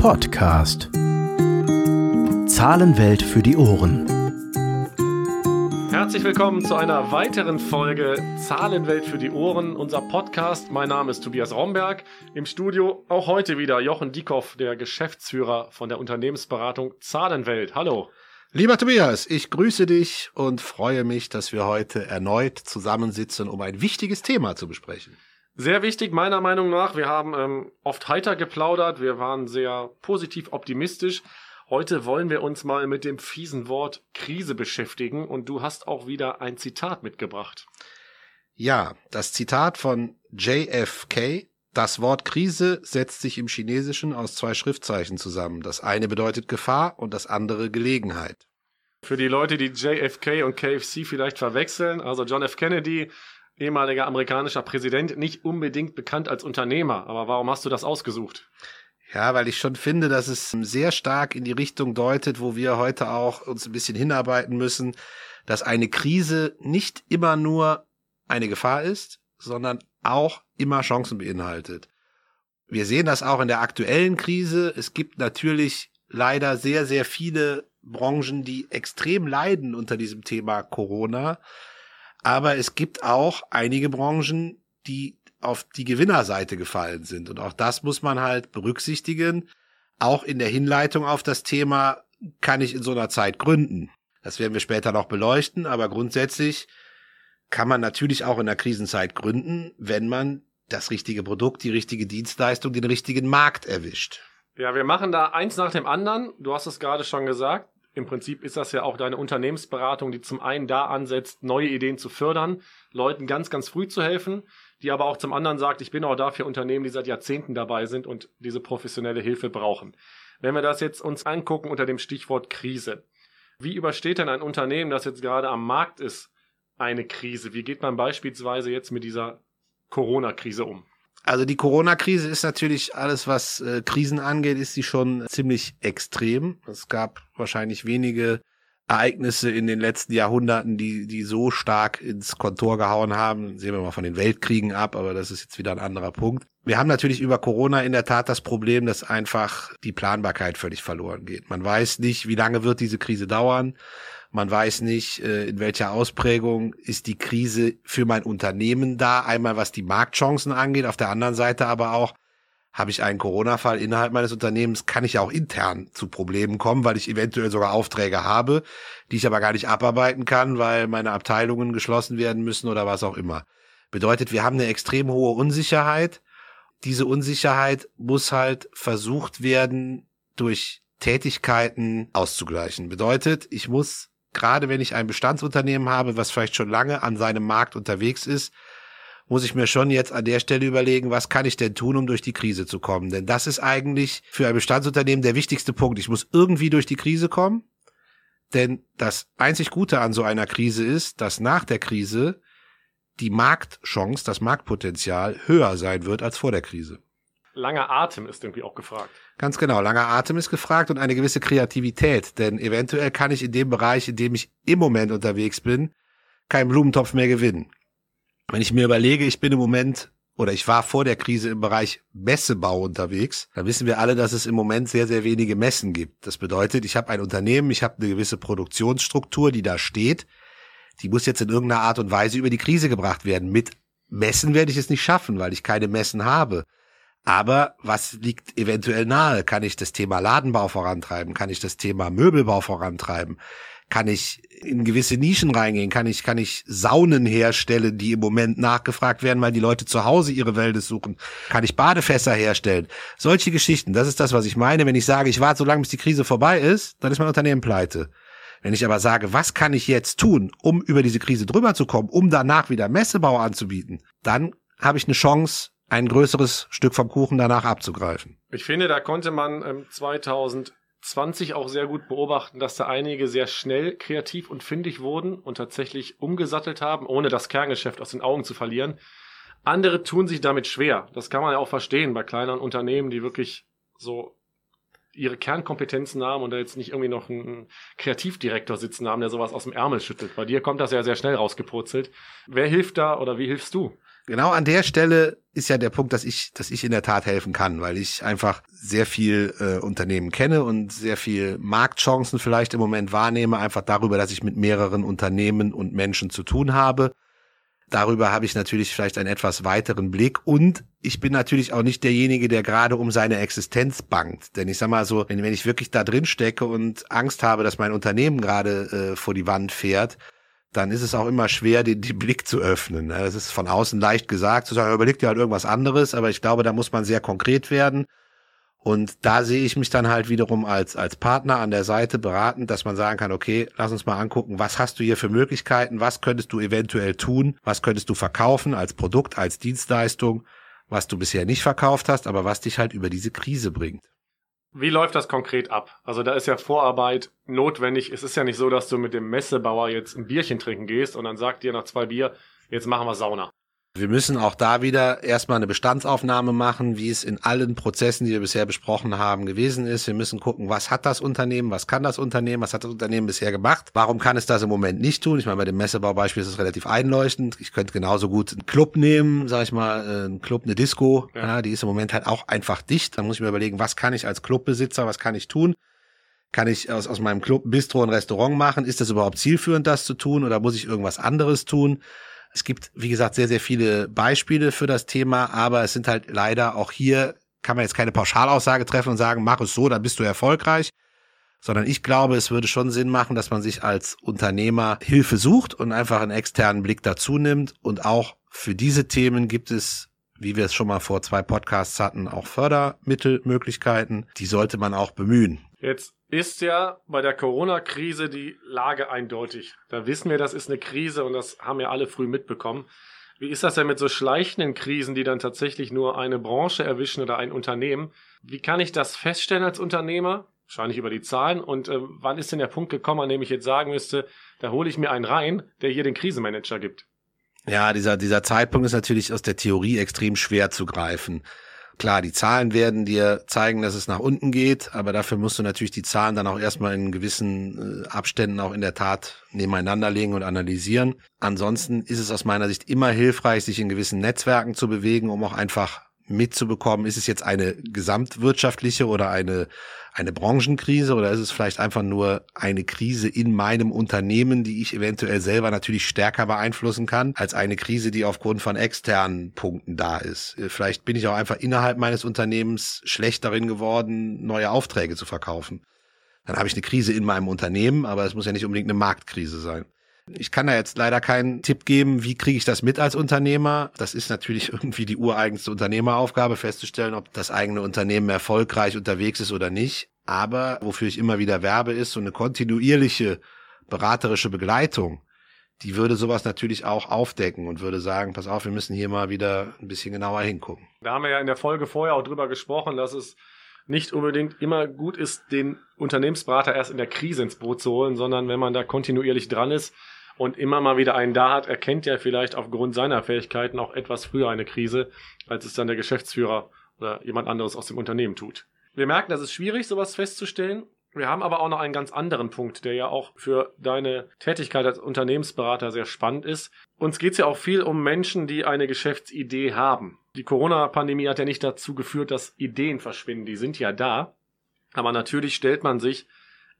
Podcast. Zahlenwelt für die Ohren. Herzlich willkommen zu einer weiteren Folge Zahlenwelt für die Ohren, unser Podcast. Mein Name ist Tobias Romberg. Im Studio auch heute wieder Jochen Diekoff, der Geschäftsführer von der Unternehmensberatung Zahlenwelt. Hallo. Lieber Tobias, ich grüße dich und freue mich, dass wir heute erneut zusammensitzen, um ein wichtiges Thema zu besprechen. Sehr wichtig, meiner Meinung nach. Wir haben ähm, oft heiter geplaudert, wir waren sehr positiv optimistisch. Heute wollen wir uns mal mit dem fiesen Wort Krise beschäftigen und du hast auch wieder ein Zitat mitgebracht. Ja, das Zitat von JFK das Wort Krise setzt sich im Chinesischen aus zwei Schriftzeichen zusammen. Das eine bedeutet Gefahr und das andere Gelegenheit. Für die Leute, die JFK und KFC vielleicht verwechseln, also John F. Kennedy, ehemaliger amerikanischer Präsident, nicht unbedingt bekannt als Unternehmer. Aber warum hast du das ausgesucht? Ja, weil ich schon finde, dass es sehr stark in die Richtung deutet, wo wir heute auch uns ein bisschen hinarbeiten müssen, dass eine Krise nicht immer nur eine Gefahr ist, sondern auch immer Chancen beinhaltet. Wir sehen das auch in der aktuellen Krise. Es gibt natürlich leider sehr, sehr viele Branchen, die extrem leiden unter diesem Thema Corona. Aber es gibt auch einige Branchen, die auf die Gewinnerseite gefallen sind. Und auch das muss man halt berücksichtigen. Auch in der Hinleitung auf das Thema kann ich in so einer Zeit gründen. Das werden wir später noch beleuchten. Aber grundsätzlich kann man natürlich auch in der Krisenzeit gründen, wenn man das richtige Produkt, die richtige Dienstleistung, den richtigen Markt erwischt. Ja, wir machen da eins nach dem anderen. Du hast es gerade schon gesagt. Im Prinzip ist das ja auch deine Unternehmensberatung, die zum einen da ansetzt, neue Ideen zu fördern, Leuten ganz, ganz früh zu helfen, die aber auch zum anderen sagt, ich bin auch da für Unternehmen, die seit Jahrzehnten dabei sind und diese professionelle Hilfe brauchen. Wenn wir das jetzt uns angucken unter dem Stichwort Krise. Wie übersteht denn ein Unternehmen, das jetzt gerade am Markt ist, eine Krise? Wie geht man beispielsweise jetzt mit dieser Corona-Krise um? Also die Corona-Krise ist natürlich alles, was äh, Krisen angeht, ist sie schon ziemlich extrem. Es gab wahrscheinlich wenige Ereignisse in den letzten Jahrhunderten, die, die so stark ins Kontor gehauen haben. Sehen wir mal von den Weltkriegen ab, aber das ist jetzt wieder ein anderer Punkt. Wir haben natürlich über Corona in der Tat das Problem, dass einfach die Planbarkeit völlig verloren geht. Man weiß nicht, wie lange wird diese Krise dauern. Man weiß nicht, äh, in welcher Ausprägung ist die Krise für mein Unternehmen da. Einmal was die Marktchancen angeht, auf der anderen Seite aber auch, habe ich einen Corona-Fall innerhalb meines Unternehmens, kann ich auch intern zu Problemen kommen, weil ich eventuell sogar Aufträge habe, die ich aber gar nicht abarbeiten kann, weil meine Abteilungen geschlossen werden müssen oder was auch immer. Bedeutet, wir haben eine extrem hohe Unsicherheit. Diese Unsicherheit muss halt versucht werden, durch Tätigkeiten auszugleichen. Bedeutet, ich muss gerade wenn ich ein Bestandsunternehmen habe, was vielleicht schon lange an seinem Markt unterwegs ist, muss ich mir schon jetzt an der Stelle überlegen, was kann ich denn tun, um durch die Krise zu kommen? Denn das ist eigentlich für ein Bestandsunternehmen der wichtigste Punkt. Ich muss irgendwie durch die Krise kommen. Denn das einzig Gute an so einer Krise ist, dass nach der Krise die Marktchance, das Marktpotenzial höher sein wird als vor der Krise. Langer Atem ist irgendwie auch gefragt. Ganz genau, langer Atem ist gefragt und eine gewisse Kreativität, denn eventuell kann ich in dem Bereich, in dem ich im Moment unterwegs bin, keinen Blumentopf mehr gewinnen. Wenn ich mir überlege, ich bin im Moment oder ich war vor der Krise im Bereich Messebau unterwegs, dann wissen wir alle, dass es im Moment sehr, sehr wenige Messen gibt. Das bedeutet, ich habe ein Unternehmen, ich habe eine gewisse Produktionsstruktur, die da steht, die muss jetzt in irgendeiner Art und Weise über die Krise gebracht werden. Mit Messen werde ich es nicht schaffen, weil ich keine Messen habe. Aber was liegt eventuell nahe? Kann ich das Thema Ladenbau vorantreiben? Kann ich das Thema Möbelbau vorantreiben? Kann ich in gewisse Nischen reingehen? Kann ich, kann ich Saunen herstellen, die im Moment nachgefragt werden, weil die Leute zu Hause ihre Wälder suchen? Kann ich Badefässer herstellen? Solche Geschichten. Das ist das, was ich meine. Wenn ich sage, ich warte so lange, bis die Krise vorbei ist, dann ist mein Unternehmen pleite. Wenn ich aber sage, was kann ich jetzt tun, um über diese Krise drüber zu kommen, um danach wieder Messebau anzubieten, dann habe ich eine Chance, ein größeres Stück vom Kuchen danach abzugreifen. Ich finde, da konnte man ähm, 2020 auch sehr gut beobachten, dass da einige sehr schnell kreativ und findig wurden und tatsächlich umgesattelt haben, ohne das Kerngeschäft aus den Augen zu verlieren. Andere tun sich damit schwer. Das kann man ja auch verstehen bei kleineren Unternehmen, die wirklich so ihre Kernkompetenzen haben und da jetzt nicht irgendwie noch einen Kreativdirektor sitzen haben, der sowas aus dem Ärmel schüttelt. Bei dir kommt das ja sehr schnell rausgepurzelt. Wer hilft da oder wie hilfst du? Genau an der Stelle ist ja der Punkt, dass ich, dass ich in der Tat helfen kann, weil ich einfach sehr viel äh, Unternehmen kenne und sehr viel Marktchancen vielleicht im Moment wahrnehme, einfach darüber, dass ich mit mehreren Unternehmen und Menschen zu tun habe. Darüber habe ich natürlich vielleicht einen etwas weiteren Blick und ich bin natürlich auch nicht derjenige, der gerade um seine Existenz bangt. Denn ich sag mal so, wenn, wenn ich wirklich da drin stecke und Angst habe, dass mein Unternehmen gerade äh, vor die Wand fährt, dann ist es auch immer schwer, den, den Blick zu öffnen. Das ist von außen leicht gesagt, zu sagen, überleg dir halt irgendwas anderes, aber ich glaube, da muss man sehr konkret werden. Und da sehe ich mich dann halt wiederum als, als Partner an der Seite beraten, dass man sagen kann, okay, lass uns mal angucken, was hast du hier für Möglichkeiten, was könntest du eventuell tun, was könntest du verkaufen als Produkt, als Dienstleistung, was du bisher nicht verkauft hast, aber was dich halt über diese Krise bringt. Wie läuft das konkret ab? Also da ist ja Vorarbeit notwendig. Es ist ja nicht so, dass du mit dem Messebauer jetzt ein Bierchen trinken gehst und dann sagt dir nach zwei Bier, jetzt machen wir Sauna. Wir müssen auch da wieder erstmal eine Bestandsaufnahme machen, wie es in allen Prozessen, die wir bisher besprochen haben, gewesen ist. Wir müssen gucken, was hat das Unternehmen, was kann das Unternehmen, was hat das Unternehmen bisher gemacht, warum kann es das im Moment nicht tun. Ich meine, bei dem Messebaubeispiel ist es relativ einleuchtend. Ich könnte genauso gut einen Club nehmen, sag ich mal, äh, einen Club, eine Disco, ja. ja, die ist im Moment halt auch einfach dicht. Dann muss ich mir überlegen, was kann ich als Clubbesitzer, was kann ich tun? Kann ich aus, aus meinem Club Bistro ein Restaurant machen? Ist das überhaupt zielführend, das zu tun? Oder muss ich irgendwas anderes tun? Es gibt, wie gesagt, sehr, sehr viele Beispiele für das Thema, aber es sind halt leider auch hier, kann man jetzt keine Pauschalaussage treffen und sagen, mach es so, dann bist du erfolgreich, sondern ich glaube, es würde schon Sinn machen, dass man sich als Unternehmer Hilfe sucht und einfach einen externen Blick dazu nimmt. Und auch für diese Themen gibt es, wie wir es schon mal vor zwei Podcasts hatten, auch Fördermittelmöglichkeiten. Die sollte man auch bemühen. Jetzt ist ja bei der Corona-Krise die Lage eindeutig. Da wissen wir, das ist eine Krise und das haben ja alle früh mitbekommen. Wie ist das denn mit so schleichenden Krisen, die dann tatsächlich nur eine Branche erwischen oder ein Unternehmen? Wie kann ich das feststellen als Unternehmer? Wahrscheinlich über die Zahlen. Und äh, wann ist denn der Punkt gekommen, an dem ich jetzt sagen müsste, da hole ich mir einen rein, der hier den Krisenmanager gibt? Ja, dieser, dieser Zeitpunkt ist natürlich aus der Theorie extrem schwer zu greifen. Klar, die Zahlen werden dir zeigen, dass es nach unten geht, aber dafür musst du natürlich die Zahlen dann auch erstmal in gewissen äh, Abständen auch in der Tat nebeneinander legen und analysieren. Ansonsten ist es aus meiner Sicht immer hilfreich, sich in gewissen Netzwerken zu bewegen, um auch einfach mitzubekommen, ist es jetzt eine gesamtwirtschaftliche oder eine, eine Branchenkrise oder ist es vielleicht einfach nur eine Krise in meinem Unternehmen, die ich eventuell selber natürlich stärker beeinflussen kann, als eine Krise, die aufgrund von externen Punkten da ist. Vielleicht bin ich auch einfach innerhalb meines Unternehmens schlecht darin geworden, neue Aufträge zu verkaufen. Dann habe ich eine Krise in meinem Unternehmen, aber es muss ja nicht unbedingt eine Marktkrise sein. Ich kann da jetzt leider keinen Tipp geben, wie kriege ich das mit als Unternehmer. Das ist natürlich irgendwie die ureigenste Unternehmeraufgabe, festzustellen, ob das eigene Unternehmen erfolgreich unterwegs ist oder nicht. Aber wofür ich immer wieder werbe, ist so eine kontinuierliche beraterische Begleitung. Die würde sowas natürlich auch aufdecken und würde sagen, pass auf, wir müssen hier mal wieder ein bisschen genauer hingucken. Da haben wir ja in der Folge vorher auch drüber gesprochen, dass es nicht unbedingt immer gut ist, den Unternehmensberater erst in der Krise ins Boot zu holen, sondern wenn man da kontinuierlich dran ist, und immer mal wieder einen da hat, erkennt er vielleicht aufgrund seiner Fähigkeiten auch etwas früher eine Krise, als es dann der Geschäftsführer oder jemand anderes aus dem Unternehmen tut. Wir merken, das ist schwierig, sowas festzustellen. Wir haben aber auch noch einen ganz anderen Punkt, der ja auch für deine Tätigkeit als Unternehmensberater sehr spannend ist. Uns geht es ja auch viel um Menschen, die eine Geschäftsidee haben. Die Corona-Pandemie hat ja nicht dazu geführt, dass Ideen verschwinden. Die sind ja da. Aber natürlich stellt man sich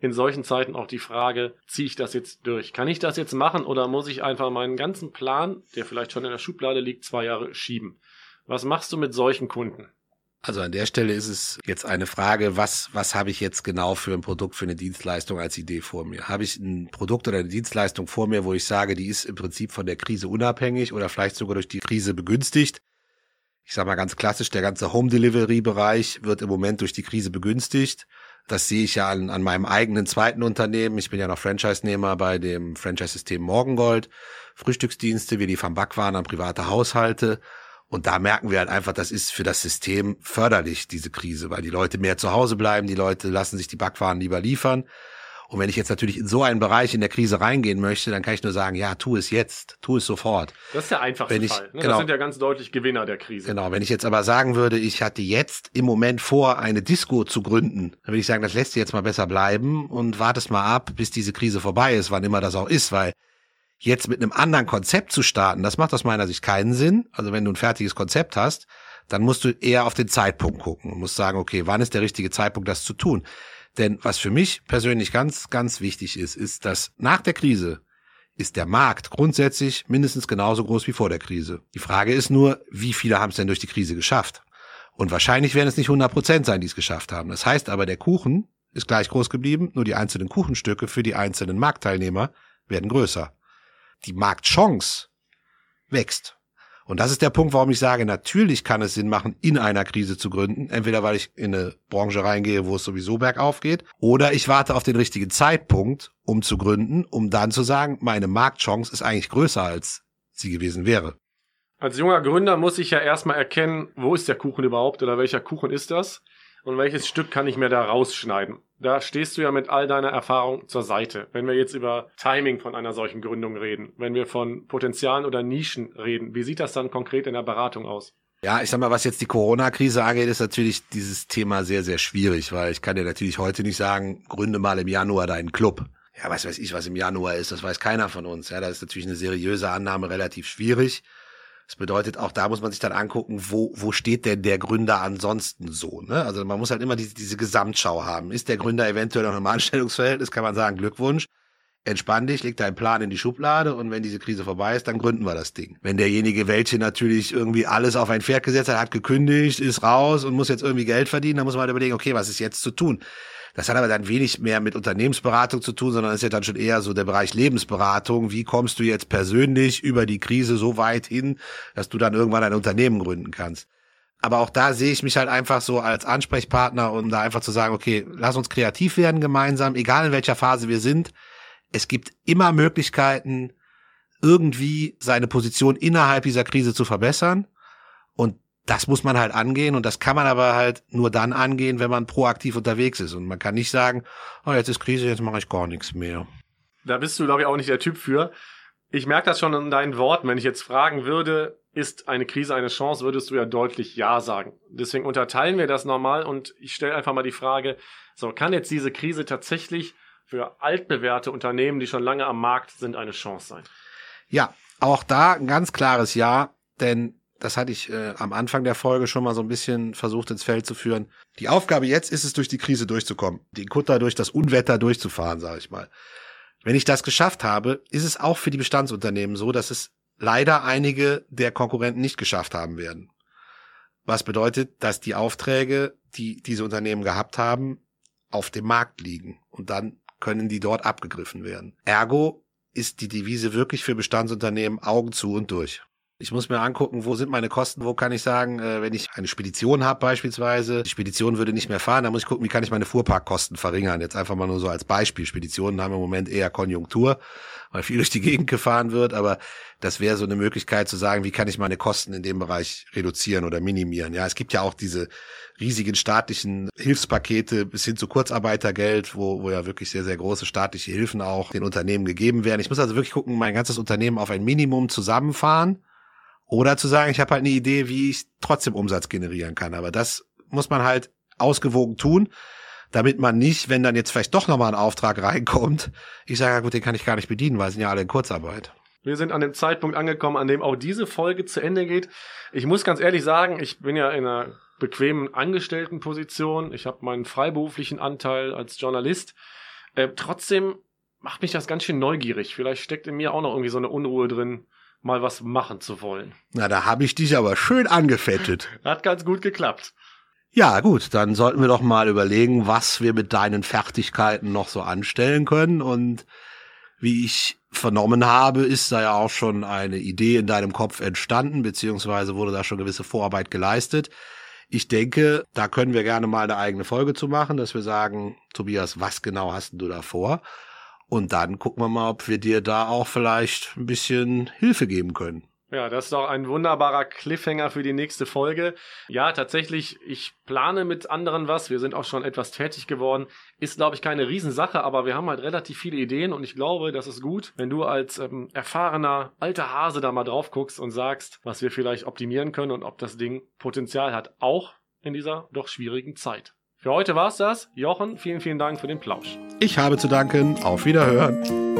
in solchen Zeiten auch die Frage, ziehe ich das jetzt durch? Kann ich das jetzt machen oder muss ich einfach meinen ganzen Plan, der vielleicht schon in der Schublade liegt, zwei Jahre schieben? Was machst du mit solchen Kunden? Also an der Stelle ist es jetzt eine Frage, was, was habe ich jetzt genau für ein Produkt, für eine Dienstleistung als Idee vor mir? Habe ich ein Produkt oder eine Dienstleistung vor mir, wo ich sage, die ist im Prinzip von der Krise unabhängig oder vielleicht sogar durch die Krise begünstigt? Ich sage mal ganz klassisch, der ganze Home Delivery Bereich wird im Moment durch die Krise begünstigt. Das sehe ich ja an, an meinem eigenen zweiten Unternehmen. Ich bin ja noch Franchise-Nehmer bei dem Franchise-System Morgengold. Frühstücksdienste, wir liefern Backwaren an private Haushalte. Und da merken wir halt einfach, das ist für das System förderlich, diese Krise, weil die Leute mehr zu Hause bleiben, die Leute lassen sich die Backwaren lieber liefern. Und wenn ich jetzt natürlich in so einen Bereich in der Krise reingehen möchte, dann kann ich nur sagen, ja, tu es jetzt, tu es sofort. Das ist der einfachste wenn ich, Fall. Ne? Genau, das sind ja ganz deutlich Gewinner der Krise. Genau, wenn ich jetzt aber sagen würde, ich hatte jetzt im Moment vor, eine Disco zu gründen, dann würde ich sagen, das lässt jetzt mal besser bleiben und wartest mal ab, bis diese Krise vorbei ist, wann immer das auch ist, weil Jetzt mit einem anderen Konzept zu starten, das macht aus meiner Sicht keinen Sinn. Also wenn du ein fertiges Konzept hast, dann musst du eher auf den Zeitpunkt gucken und musst sagen, okay, wann ist der richtige Zeitpunkt, das zu tun? Denn was für mich persönlich ganz, ganz wichtig ist, ist, dass nach der Krise ist der Markt grundsätzlich mindestens genauso groß wie vor der Krise. Die Frage ist nur, wie viele haben es denn durch die Krise geschafft? Und wahrscheinlich werden es nicht 100 Prozent sein, die es geschafft haben. Das heißt aber, der Kuchen ist gleich groß geblieben, nur die einzelnen Kuchenstücke für die einzelnen Marktteilnehmer werden größer. Die Marktchance wächst. Und das ist der Punkt, warum ich sage, natürlich kann es Sinn machen, in einer Krise zu gründen. Entweder weil ich in eine Branche reingehe, wo es sowieso bergauf geht, oder ich warte auf den richtigen Zeitpunkt, um zu gründen, um dann zu sagen, meine Marktchance ist eigentlich größer, als sie gewesen wäre. Als junger Gründer muss ich ja erstmal erkennen, wo ist der Kuchen überhaupt oder welcher Kuchen ist das und welches Stück kann ich mir da rausschneiden. Da stehst du ja mit all deiner Erfahrung zur Seite. Wenn wir jetzt über Timing von einer solchen Gründung reden, wenn wir von Potenzialen oder Nischen reden, wie sieht das dann konkret in der Beratung aus? Ja, ich sag mal, was jetzt die Corona-Krise angeht, ist natürlich dieses Thema sehr, sehr schwierig, weil ich kann dir natürlich heute nicht sagen, gründe mal im Januar deinen Club. Ja, was weiß ich, was im Januar ist, das weiß keiner von uns. Ja, da ist natürlich eine seriöse Annahme relativ schwierig. Das bedeutet, auch da muss man sich dann angucken, wo, wo steht denn der Gründer ansonsten so. Ne? Also man muss halt immer diese, diese Gesamtschau haben. Ist der Gründer eventuell noch im Anstellungsverhältnis, kann man sagen, Glückwunsch. Entspann dich, leg deinen Plan in die Schublade und wenn diese Krise vorbei ist, dann gründen wir das Ding. Wenn derjenige welche natürlich irgendwie alles auf ein Pferd gesetzt hat, hat gekündigt, ist raus und muss jetzt irgendwie Geld verdienen, dann muss man halt überlegen, okay, was ist jetzt zu tun? Das hat aber dann wenig mehr mit Unternehmensberatung zu tun, sondern ist ja dann schon eher so der Bereich Lebensberatung. Wie kommst du jetzt persönlich über die Krise so weit hin, dass du dann irgendwann ein Unternehmen gründen kannst? Aber auch da sehe ich mich halt einfach so als Ansprechpartner, um da einfach zu sagen, okay, lass uns kreativ werden gemeinsam, egal in welcher Phase wir sind. Es gibt immer Möglichkeiten, irgendwie seine Position innerhalb dieser Krise zu verbessern. Und das muss man halt angehen und das kann man aber halt nur dann angehen, wenn man proaktiv unterwegs ist. Und man kann nicht sagen, oh, jetzt ist Krise, jetzt mache ich gar nichts mehr. Da bist du, glaube ich, auch nicht der Typ für. Ich merke das schon in deinen Worten. Wenn ich jetzt fragen würde, ist eine Krise eine Chance, würdest du ja deutlich Ja sagen. Deswegen unterteilen wir das nochmal und ich stelle einfach mal die Frage, so kann jetzt diese Krise tatsächlich für altbewährte Unternehmen, die schon lange am Markt sind, eine Chance sein? Ja, auch da ein ganz klares Ja, denn das hatte ich äh, am Anfang der Folge schon mal so ein bisschen versucht ins Feld zu führen. Die Aufgabe jetzt ist es, durch die Krise durchzukommen, den Kutter durch das Unwetter durchzufahren, sage ich mal. Wenn ich das geschafft habe, ist es auch für die Bestandsunternehmen so, dass es leider einige der Konkurrenten nicht geschafft haben werden. Was bedeutet, dass die Aufträge, die diese Unternehmen gehabt haben, auf dem Markt liegen und dann können die dort abgegriffen werden. Ergo ist die Devise wirklich für Bestandsunternehmen Augen zu und durch. Ich muss mir angucken, wo sind meine Kosten, wo kann ich sagen, äh, wenn ich eine Spedition habe beispielsweise, die Spedition würde nicht mehr fahren, dann muss ich gucken, wie kann ich meine Fuhrparkkosten verringern. Jetzt einfach mal nur so als Beispiel. Speditionen haben im Moment eher Konjunktur, weil viel durch die Gegend gefahren wird, aber das wäre so eine Möglichkeit zu sagen, wie kann ich meine Kosten in dem Bereich reduzieren oder minimieren. Ja, es gibt ja auch diese riesigen staatlichen Hilfspakete bis hin zu Kurzarbeitergeld, wo, wo ja wirklich sehr, sehr große staatliche Hilfen auch den Unternehmen gegeben werden. Ich muss also wirklich gucken, mein ganzes Unternehmen auf ein Minimum zusammenfahren oder zu sagen, ich habe halt eine Idee, wie ich trotzdem Umsatz generieren kann. Aber das muss man halt ausgewogen tun, damit man nicht, wenn dann jetzt vielleicht doch nochmal ein Auftrag reinkommt, ich sage, ja gut, den kann ich gar nicht bedienen, weil sind ja alle in Kurzarbeit. Wir sind an dem Zeitpunkt angekommen, an dem auch diese Folge zu Ende geht. Ich muss ganz ehrlich sagen, ich bin ja in einer bequemen Angestelltenposition. Ich habe meinen freiberuflichen Anteil als Journalist. Äh, trotzdem macht mich das ganz schön neugierig. Vielleicht steckt in mir auch noch irgendwie so eine Unruhe drin mal was machen zu wollen. Na, da habe ich dich aber schön angefettet. Hat ganz gut geklappt. Ja, gut, dann sollten wir doch mal überlegen, was wir mit deinen Fertigkeiten noch so anstellen können. Und wie ich vernommen habe, ist da ja auch schon eine Idee in deinem Kopf entstanden, beziehungsweise wurde da schon gewisse Vorarbeit geleistet. Ich denke, da können wir gerne mal eine eigene Folge zu machen, dass wir sagen, Tobias, was genau hast du da vor? Und dann gucken wir mal, ob wir dir da auch vielleicht ein bisschen Hilfe geben können. Ja, das ist doch ein wunderbarer Cliffhanger für die nächste Folge. Ja, tatsächlich, ich plane mit anderen was. Wir sind auch schon etwas tätig geworden. Ist, glaube ich, keine Riesensache, aber wir haben halt relativ viele Ideen und ich glaube, das ist gut, wenn du als ähm, erfahrener alter Hase da mal drauf guckst und sagst, was wir vielleicht optimieren können und ob das Ding Potenzial hat, auch in dieser doch schwierigen Zeit. Für heute war's das. Jochen, vielen, vielen Dank für den Plausch. Ich habe zu danken. Auf Wiederhören.